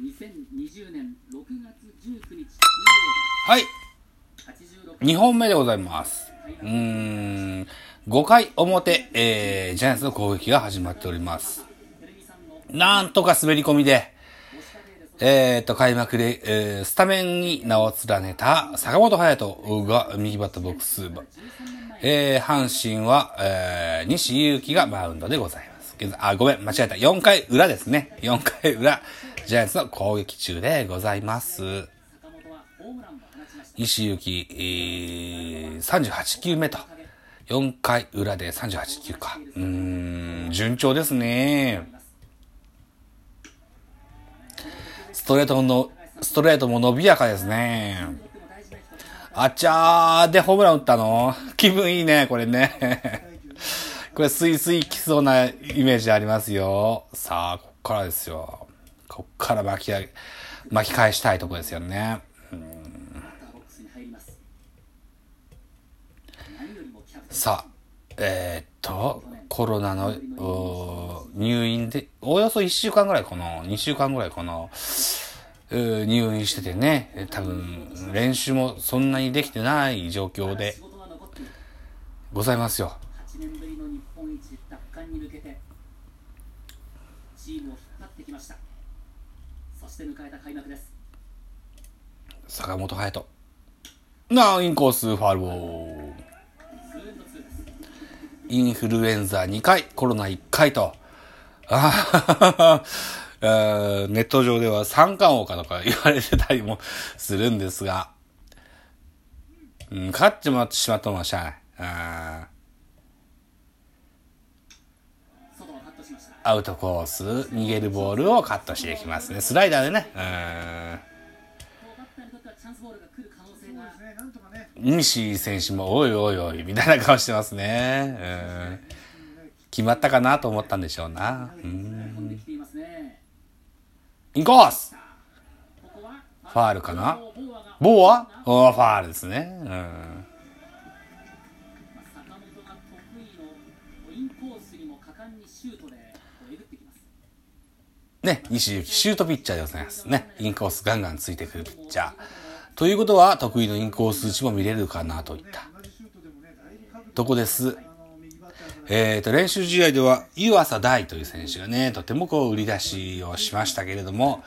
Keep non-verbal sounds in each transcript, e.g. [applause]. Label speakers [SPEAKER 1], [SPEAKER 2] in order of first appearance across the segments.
[SPEAKER 1] 2020年6月19日
[SPEAKER 2] はい。
[SPEAKER 1] 日86
[SPEAKER 2] 2本目でございます。うーん。5回表、えー、ジャイアンツの攻撃が始まっております。なんとか滑り込みで、えーと、開幕で、えー、スタメンに名を連ねた坂本勇人が右バッターボックス。えー、阪神は、えー、西勇輝がマウンドでございます。あ、ごめん、間違えた。4回裏ですね。4回裏、ジャイアンツの攻撃中でございます。
[SPEAKER 1] 坂本はホームランを放ちました
[SPEAKER 2] 西行き、えー、38球目と。4回裏で38球か。うん、順調ですね。ストレートの、ストレートも伸びやかですね。あちゃーでホームラン打ったの？気分いいね、これね。これスイスイ来そうなイメージありますよ。さあ、こっからですよ。こっから巻き上げ、巻き返したいとこですよね。さあ、えーっと、コロナの入院で、およそ1週間ぐらいかな、2週間ぐらいかな、うー入院しててね、多分、練習もそんなにできてない状況でございますよ。
[SPEAKER 1] 8年ぶりの日本一奪還に向けてチームを引っ張ってきました。して迎えた開幕です
[SPEAKER 2] 坂本勇人。なあ、インコースファウルボール。インフルエンザ2回、コロナ1回と。あネット上では三冠王かとか言われてたりもするんですが、うん、勝っちまってしまったのはしゃあない。あ
[SPEAKER 1] 外をカットしました
[SPEAKER 2] ーアウトコース、逃げるボールをカットしていきますね。スライダーでね。うん西選手もおいおいおいみたいな顔してますね。うん決まったかなと思ったんでしょうな。うんインコースファールかな
[SPEAKER 1] ボーア？
[SPEAKER 2] ファールですね。うん。ね、西行きシュートピッチャーでございますね。インコースガンガンついてくるピッチャー。ということは、得意のインコース打ちも見れるかなといったとこです。えっ、と、練習試合では、湯浅大という選手がね、とてもこう、売り出しをしましたけれども、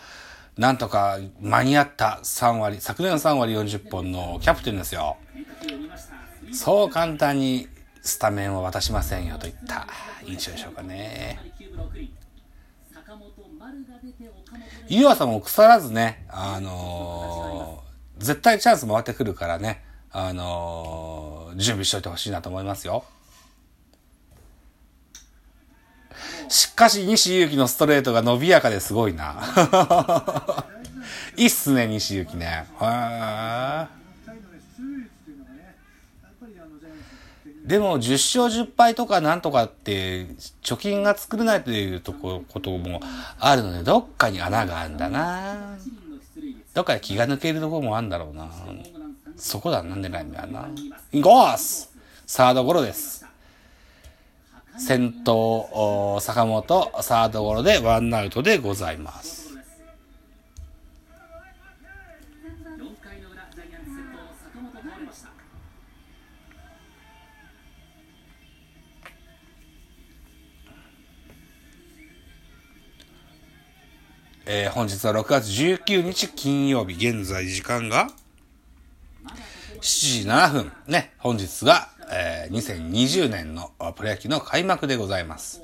[SPEAKER 2] なんとか間に合った3割、昨年の3割40本のキャプテンですよ。そう簡単にスタメンを渡しませんよといった印象でしょうかね。湯浅も腐らずね、あのー絶対チャンス回ってくるからね、あのー準備しといてほしいなと思いますよ。しかし、西勇輝のストレートが伸びやかですごいな。[laughs] いいっすね、西勇輝ね。へーでも、10勝10敗とかなんとかって、貯金が作れないというとこ、こともあるので、どっかに穴があるんだな。どっかで気が抜けるところもあるんだろうな。そこだ、なんでないんだよな。インコースサードゴロです。先頭、坂本、サードゴロでワンアウトでございます。
[SPEAKER 1] 4回の裏ジャイアンツ先頭坂本倒れました
[SPEAKER 2] えー本日は6月19日金曜日、現在時間が7時7分。ね、本日が、えー2020年のプロ野球の開幕でございます。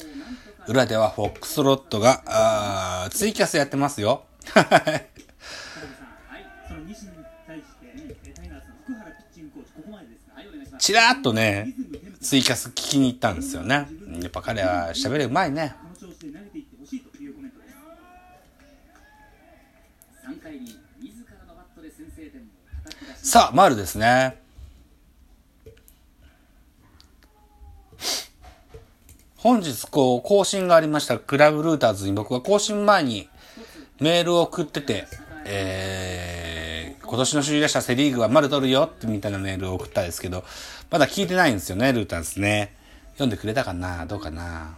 [SPEAKER 2] 裏ではフォックスロットが、あツイキャスやってますよ。[laughs]
[SPEAKER 3] チングコーチ、ここまでですが、
[SPEAKER 1] はいお願いします
[SPEAKER 2] ちらっとね、ツイキャス聞きに行ったんですよね。やっぱ彼は喋るうまいね。
[SPEAKER 3] この調子で投げていってほしいというコメントです。
[SPEAKER 1] 3回に自らのバットで先制点を叩き出し
[SPEAKER 2] さあ、丸ですね。本日、こう、更新がありました、クラブルーターズに僕は更新前にメールを送ってて、えー、今年の首位打者セリーグは丸取るよってみたいなメールを送ったんですけど、まだ聞いてないんですよね、ルーターズね。読んでくれたかなどうかな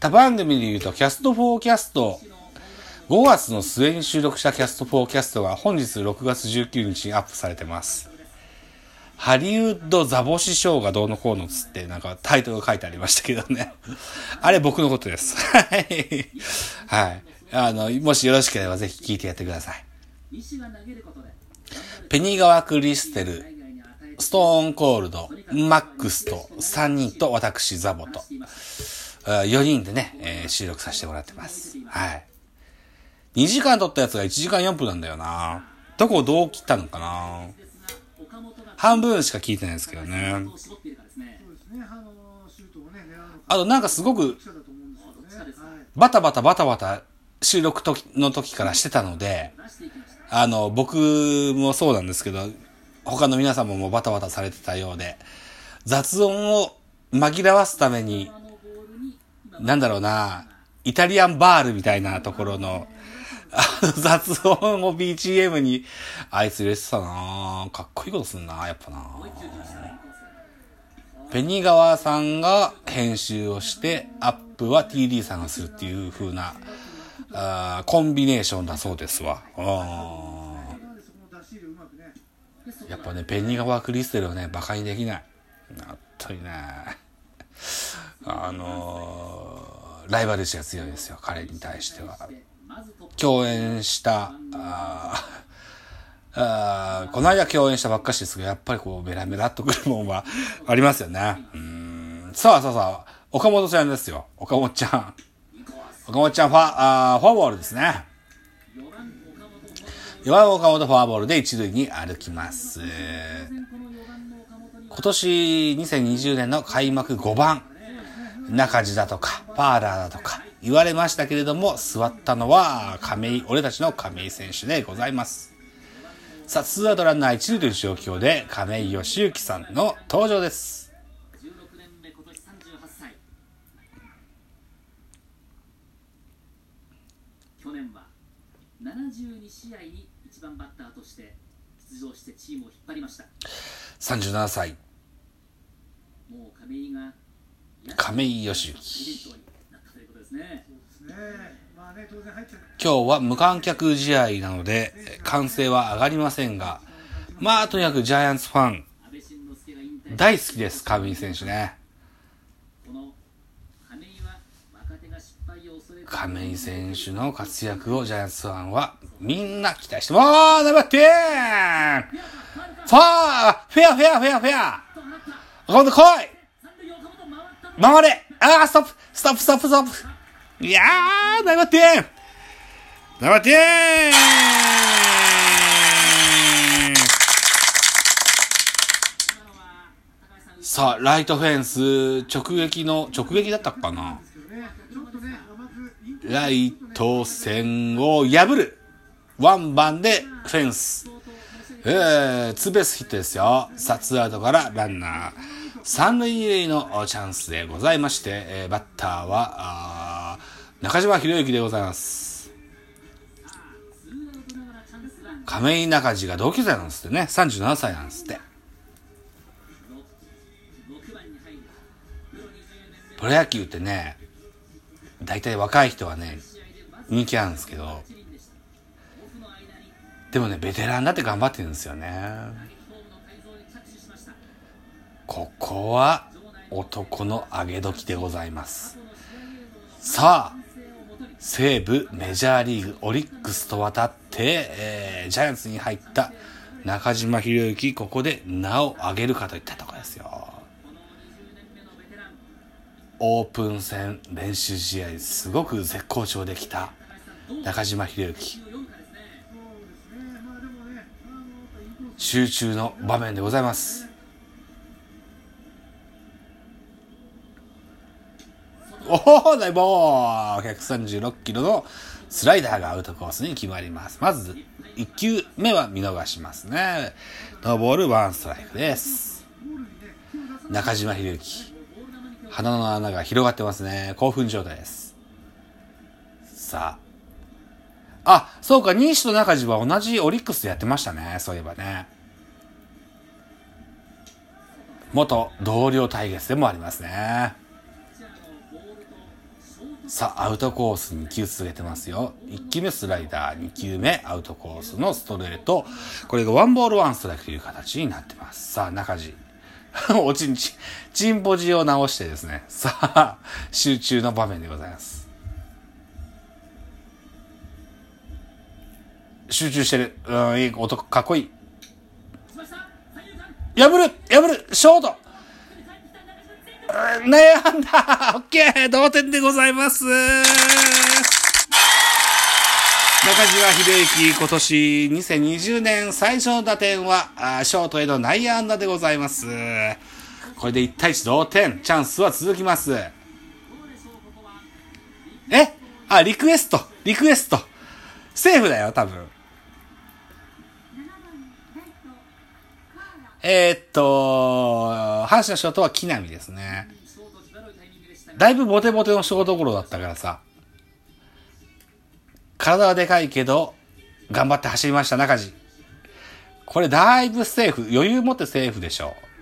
[SPEAKER 2] 他番組で言うと、キャストフォーキャスト、5月の末に収録したキャスト4キャストが本日6月19日にアップされてます。ハリウッドザボシショーがどうのこうのつってなんかタイトルが書いてありましたけどね。[laughs] あれ僕のことです。はい。はい。あの、もしよろしければぜひ聞いてやってください。ペニガワ・クリステル、ストーンコールド、マックスと3人と私ザボと4人でね、えー収録させてもらってます。はい。2時間撮ったやつが1時間4分なんだよな。どこをどう切ったのかな半分しか聞いてないですけどね。
[SPEAKER 3] あ、
[SPEAKER 2] となんかすごく。バタバタバタバタ収録時の時からしてたので、あの、僕もそうなんですけど、他の皆様もバタバタされてたようで、雑音を紛らわすために、なんだろうな、イタリアンバールみたいなところ、の [laughs] 雑音を BGM に、あいつ入れてたなかっこいいことすんなやっぱなペニガワさんが編集をして、アップは TD さんがするっていう風な、あコンビネーションだそうですわ。やっぱね、ペニガワクリステルはね、馬鹿にできない。本当にね。あのーライバル視が強いですよ、彼に対しては。共演した、ああこの間共演したばっかしですけど、やっぱりこう、メラメラっとくるもんはありますよね。うん。さあさあさあ、岡本ちゃんですよ。岡本ちゃん。岡本ちゃんファ、あフォアボールですね。
[SPEAKER 1] 4番岡本
[SPEAKER 2] フォアボールで一塁に歩きます。今年2020年の開幕5番、中地だとか、パーラーだとか言われましたけれども、座ったのは亀井、俺たちの亀井選手でございます。さあ、ツーアウトランナー一塁という状況で、亀井義行さんの登場です。
[SPEAKER 1] 16年目今年38歳去年は72試合に1番バッターとして出場してチームを引っ張りました
[SPEAKER 2] 37歳、
[SPEAKER 1] もう亀井が
[SPEAKER 2] 亀井義行。今日は無観客試合なので、歓声は上がりませんが、まあ、とにかくジャイアンツファン、大好きです、亀井選手ね。
[SPEAKER 1] 亀井
[SPEAKER 2] 選手の活躍をジャイアンツファンはみんな期待してます。頑張ってーファーフェアフェアフェアフェア。今度来い。
[SPEAKER 1] 回った
[SPEAKER 2] 回れ。あーストップストップストップストップ。いやー頑張ってー頑張って
[SPEAKER 1] さ
[SPEAKER 2] あ、ライトフェンス直撃の、直撃だったかな、ライト線を破るワンバンでフェンス。えー、ツーベースヒットですよ。さあ、ツーアウトからランナー。三塁二塁のチャンスでございまして、えーバッターは、中島博之でございます。亀井中地が同級生なんですってね。37歳なんですって。
[SPEAKER 1] プロ
[SPEAKER 2] 野球ってね、大体若い人はね、人気あるんですけど、
[SPEAKER 1] で
[SPEAKER 2] もね、ベテランだって頑張ってるんですよね。ここは男の上げ時でございます。さあ、西武メジャーリーグオリックスと渡って、えージャイアンツに入った中島博之、ここで名を上げるかといったところですよ。オープン戦練習試合、すごく絶好調できた中島博之。集中の場面でございます。おお大ボール !136 キロのスライダーがアウトコースに決まります。まず、1球目は見逃しますね。ノーボールワンストライクです。中島博之。鼻の穴が広がってますね。興奮状態です。さあ。あ、そうか、西と中島は同じオリックスでやってましたね。そういえばね。元同僚対決でもありますね。さあ、アウトコース2球続けてますよ。1球目スライダー、2球目アウトコースのストレート。これがワンボールワンストライクという形になってます。さあ、中地。[laughs] おちんち、チンポジを直してですね。さあ、集中の場面でございます。集中してる。うん、いい男、かっこいい。破る破るショート悩んだオッケー同点でございます中島秀幸、今年2020年最初の打点は、ショートへの内野安打でございます。これで1対1同点、チャンスは続きます。え？あ、リクエスト、リクエスト。セーフだよ、多分。えー、っと、阪神のショートは木浪ですね。だいぶボテボテのショートゴロだったからさ。体はでかいけど、頑張って走りました、中地。これだいぶセーフ。余裕持ってセーフでしょう。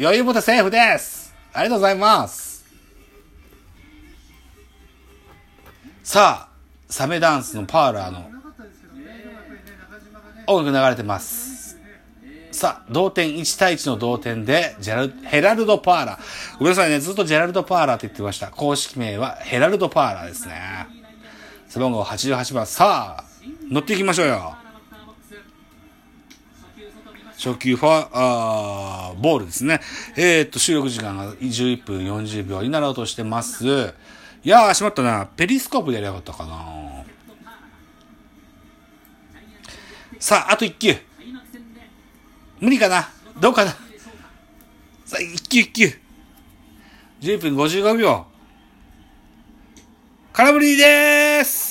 [SPEAKER 2] 余裕持ってセーフですありがとうございますさあ、サメダンスのパーラーの音楽流れてます。さあ、同点1対1の同点で、ジェラルヘラルド・パーラ。ごめんなさいね、ずっとジェラルド・パーラって言ってました。公式名はヘラルド・パーラですね。背番号88番。さあ、乗っていきましょうよ。初球ファあーボールですね。えー、っと、収録時間が11分40秒になろうとしてます。いやー、しまったな。ペリスコープでやりゃよかったかな。さあ、あと1球。無理かな？どうかな？さあ、一球一球。10分55秒。空振りでーす